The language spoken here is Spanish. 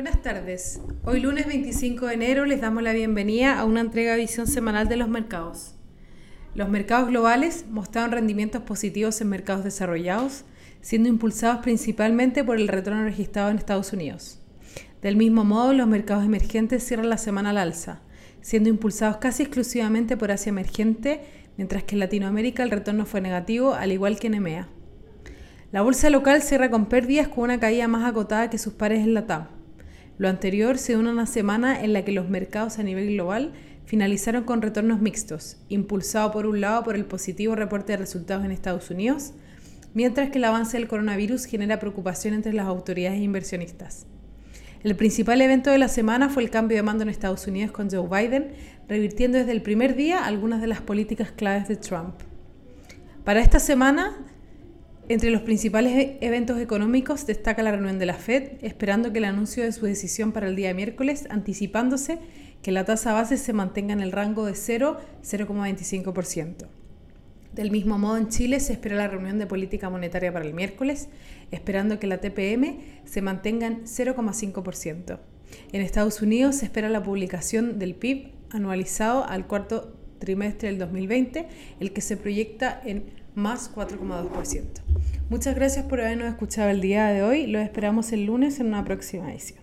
Buenas tardes. Hoy lunes 25 de enero les damos la bienvenida a una entrega de visión semanal de los mercados. Los mercados globales mostraron rendimientos positivos en mercados desarrollados, siendo impulsados principalmente por el retorno registrado en Estados Unidos. Del mismo modo, los mercados emergentes cierran la semana al alza, siendo impulsados casi exclusivamente por Asia emergente, mientras que en Latinoamérica el retorno fue negativo, al igual que en EMEA. La bolsa local cierra con pérdidas con una caída más acotada que sus pares en la TAM. Lo anterior se une a una semana en la que los mercados a nivel global finalizaron con retornos mixtos, impulsado por un lado por el positivo reporte de resultados en Estados Unidos, mientras que el avance del coronavirus genera preocupación entre las autoridades inversionistas. El principal evento de la semana fue el cambio de mando en Estados Unidos con Joe Biden, revirtiendo desde el primer día algunas de las políticas claves de Trump. Para esta semana, entre los principales e-, eventos económicos destaca la reunión de la Fed, esperando que el anuncio de su decisión para el día miércoles, anticipándose que la tasa base se mantenga en el rango de 0,025%. Del mismo modo, en Chile se espera la reunión de política monetaria para el miércoles, esperando que la TPM se mantenga en 0,5%. En Estados Unidos se espera la publicación del PIB anualizado al cuarto trimestre del 2020, el que se proyecta en más 4,2%. Muchas gracias por habernos escuchado el día de hoy. Los esperamos el lunes en una próxima edición.